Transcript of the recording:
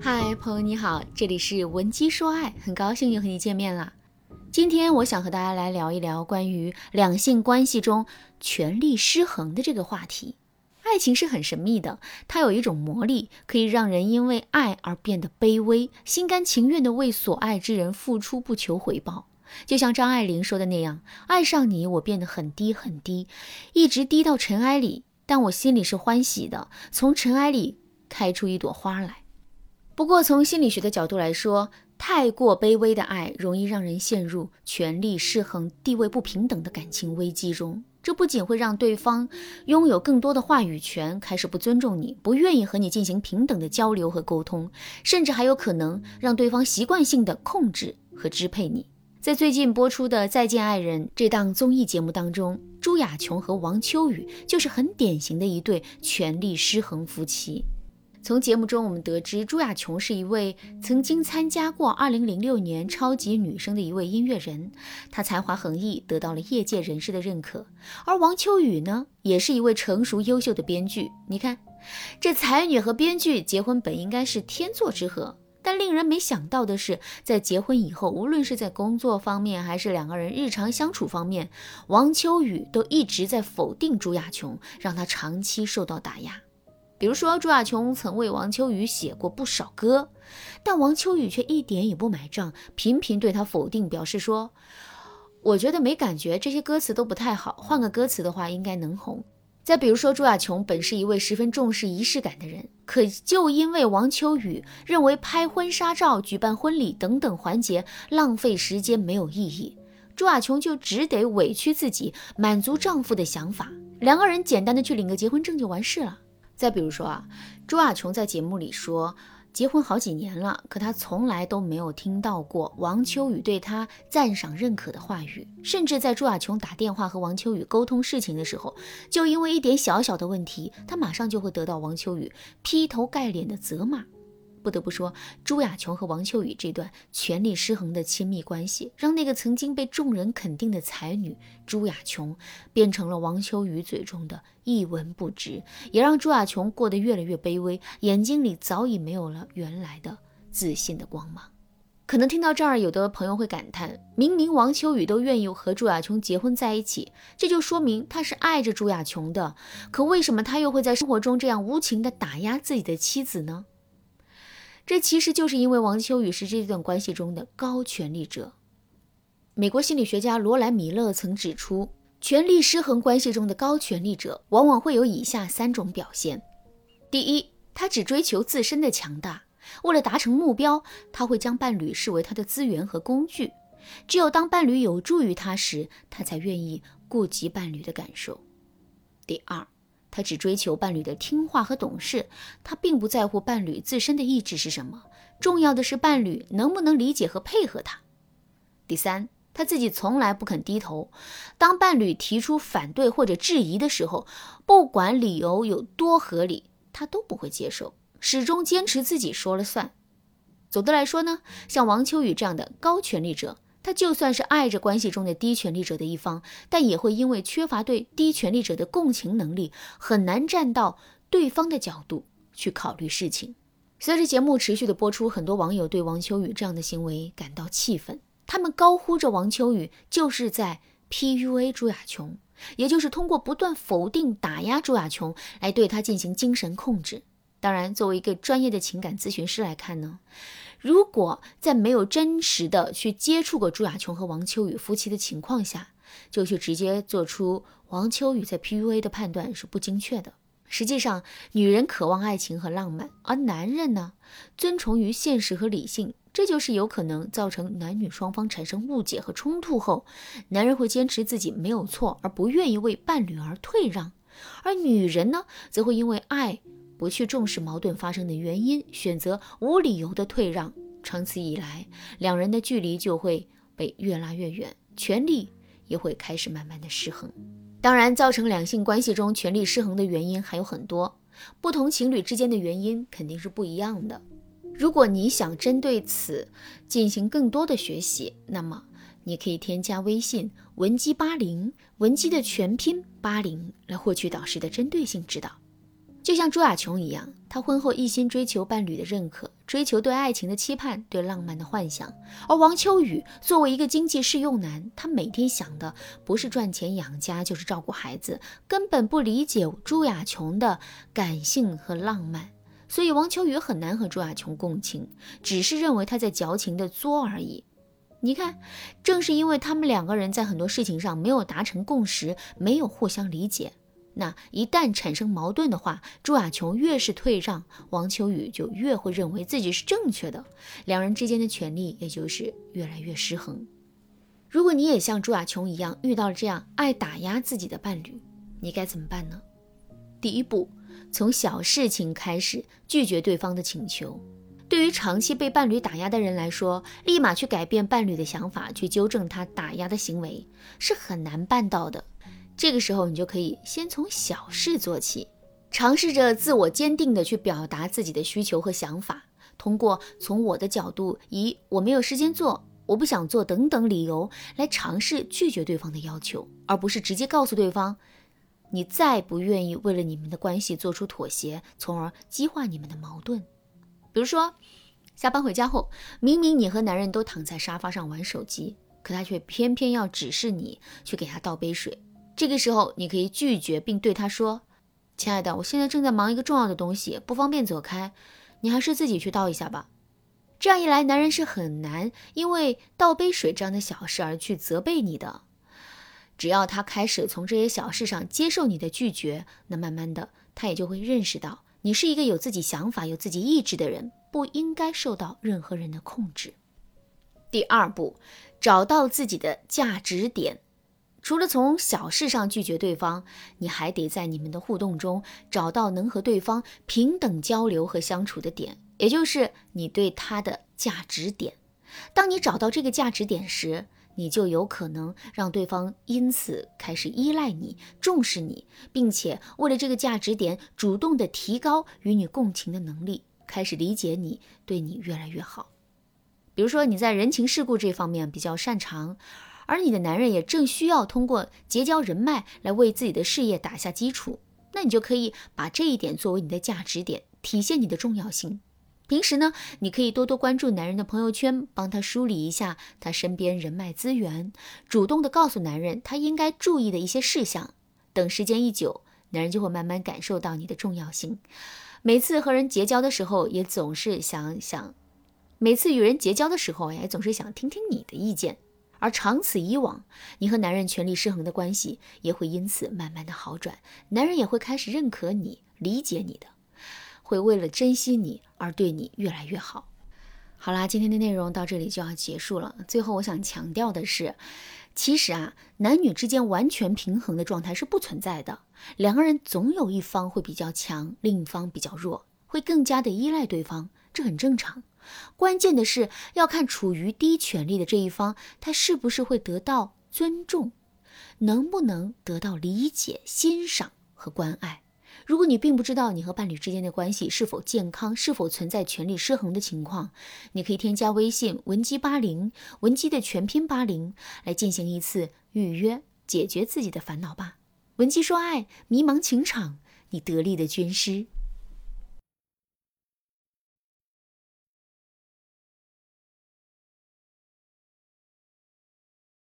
嗨，朋友你好，这里是文姬说爱，很高兴又和你见面了。今天我想和大家来聊一聊关于两性关系中权力失衡的这个话题。爱情是很神秘的，它有一种魔力，可以让人因为爱而变得卑微，心甘情愿地为所爱之人付出，不求回报。就像张爱玲说的那样：“爱上你，我变得很低很低，一直低到尘埃里，但我心里是欢喜的，从尘埃里开出一朵花来。”不过，从心理学的角度来说，太过卑微的爱容易让人陷入权力失衡、地位不平等的感情危机中。这不仅会让对方拥有更多的话语权，开始不尊重你，不愿意和你进行平等的交流和沟通，甚至还有可能让对方习惯性的控制和支配你。在最近播出的《再见爱人》这档综艺节目当中，朱亚琼和王秋雨就是很典型的一对权力失衡夫妻。从节目中，我们得知朱亚琼是一位曾经参加过2006年超级女声的一位音乐人，她才华横溢，得到了业界人士的认可。而王秋雨呢，也是一位成熟优秀的编剧。你看，这才女和编剧结婚本应该是天作之合，但令人没想到的是，在结婚以后，无论是在工作方面，还是两个人日常相处方面，王秋雨都一直在否定朱亚琼，让她长期受到打压。比如说，朱亚琼曾为王秋雨写过不少歌，但王秋雨却一点也不买账，频频对他否定，表示说：“我觉得没感觉，这些歌词都不太好，换个歌词的话应该能红。”再比如说，朱亚琼本是一位十分重视仪式感的人，可就因为王秋雨认为拍婚纱照、举办婚礼等等环节浪费时间没有意义，朱亚琼就只得委屈自己，满足丈夫的想法，两个人简单的去领个结婚证就完事了。再比如说啊，朱亚琼在节目里说，结婚好几年了，可她从来都没有听到过王秋雨对她赞赏认可的话语，甚至在朱亚琼打电话和王秋雨沟通事情的时候，就因为一点小小的问题，她马上就会得到王秋雨劈头盖脸的责骂。不得不说，朱亚琼和王秋雨这段权力失衡的亲密关系，让那个曾经被众人肯定的才女朱亚琼，变成了王秋雨嘴中的一文不值，也让朱亚琼过得越来越卑微，眼睛里早已没有了原来的自信的光芒。可能听到这儿，有的朋友会感叹：明明王秋雨都愿意和朱亚琼结婚在一起，这就说明他是爱着朱亚琼的，可为什么他又会在生活中这样无情地打压自己的妻子呢？这其实就是因为王秋雨是这段关系中的高权力者。美国心理学家罗兰·米勒曾指出，权力失衡关系中的高权力者往往会有以下三种表现：第一，他只追求自身的强大，为了达成目标，他会将伴侣视为他的资源和工具，只有当伴侣有助于他时，他才愿意顾及伴侣的感受；第二，他只追求伴侣的听话和懂事，他并不在乎伴侣自身的意志是什么，重要的是伴侣能不能理解和配合他。第三，他自己从来不肯低头，当伴侣提出反对或者质疑的时候，不管理由有多合理，他都不会接受，始终坚持自己说了算。总的来说呢，像王秋雨这样的高权力者。他就算是爱着关系中的低权力者的一方，但也会因为缺乏对低权力者的共情能力，很难站到对方的角度去考虑事情。随着节目持续的播出，很多网友对王秋雨这样的行为感到气愤，他们高呼着王秋雨就是在 PUA 朱亚琼，也就是通过不断否定、打压朱亚琼来对她进行精神控制。当然，作为一个专业的情感咨询师来看呢。如果在没有真实的去接触过朱亚琼和王秋雨夫妻的情况下，就去直接做出王秋雨在 PUA 的判断是不精确的。实际上，女人渴望爱情和浪漫，而男人呢，遵从于现实和理性，这就是有可能造成男女双方产生误解和冲突后，男人会坚持自己没有错，而不愿意为伴侣而退让，而女人呢，则会因为爱。不去重视矛盾发生的原因，选择无理由的退让，长此以来，两人的距离就会被越拉越远，权力也会开始慢慢的失衡。当然，造成两性关系中权力失衡的原因还有很多，不同情侣之间的原因肯定是不一样的。如果你想针对此进行更多的学习，那么你可以添加微信文姬八零，文姬的全拼八零，来获取导师的针对性指导。就像朱亚琼一样，她婚后一心追求伴侣的认可，追求对爱情的期盼，对浪漫的幻想。而王秋雨作为一个经济适用男，他每天想的不是赚钱养家，就是照顾孩子，根本不理解朱亚琼的感性和浪漫。所以王秋雨很难和朱亚琼共情，只是认为他在矫情的作而已。你看，正是因为他们两个人在很多事情上没有达成共识，没有互相理解。那一旦产生矛盾的话，朱亚琼越是退让，王秋雨就越会认为自己是正确的，两人之间的权利也就是越来越失衡。如果你也像朱亚琼一样遇到了这样爱打压自己的伴侣，你该怎么办呢？第一步，从小事情开始拒绝对方的请求。对于长期被伴侣打压的人来说，立马去改变伴侣的想法，去纠正他打压的行为，是很难办到的。这个时候，你就可以先从小事做起，尝试着自我坚定地去表达自己的需求和想法。通过从我的角度，以我没有时间做、我不想做等等理由来尝试拒绝对方的要求，而不是直接告诉对方你再不愿意为了你们的关系做出妥协，从而激化你们的矛盾。比如说，下班回家后，明明你和男人都躺在沙发上玩手机，可他却偏偏要指示你去给他倒杯水。这个时候，你可以拒绝，并对他说：“亲爱的，我现在正在忙一个重要的东西，不方便走开，你还是自己去倒一下吧。”这样一来，男人是很难因为倒杯水这样的小事而去责备你的。只要他开始从这些小事上接受你的拒绝，那慢慢的，他也就会认识到你是一个有自己想法、有自己意志的人，不应该受到任何人的控制。第二步，找到自己的价值点。除了从小事上拒绝对方，你还得在你们的互动中找到能和对方平等交流和相处的点，也就是你对他的价值点。当你找到这个价值点时，你就有可能让对方因此开始依赖你、重视你，并且为了这个价值点主动的提高与你共情的能力，开始理解你，对你越来越好。比如说你在人情世故这方面比较擅长。而你的男人也正需要通过结交人脉来为自己的事业打下基础，那你就可以把这一点作为你的价值点，体现你的重要性。平时呢，你可以多多关注男人的朋友圈，帮他梳理一下他身边人脉资源，主动的告诉男人他应该注意的一些事项。等时间一久，男人就会慢慢感受到你的重要性。每次和人结交的时候，也总是想想，每次与人结交的时候，也总是想听听你的意见。而长此以往，你和男人权力失衡的关系也会因此慢慢的好转，男人也会开始认可你、理解你的，会为了珍惜你而对你越来越好。好啦，今天的内容到这里就要结束了。最后，我想强调的是，其实啊，男女之间完全平衡的状态是不存在的，两个人总有一方会比较强，另一方比较弱，会更加的依赖对方，这很正常。关键的是要看处于低权力的这一方，他是不是会得到尊重，能不能得到理解、欣赏和关爱。如果你并不知道你和伴侣之间的关系是否健康，是否存在权力失衡的情况，你可以添加微信文姬八零，文姬的全拼八零，来进行一次预约，解决自己的烦恼吧。文姬说爱，迷茫情场，你得力的军师。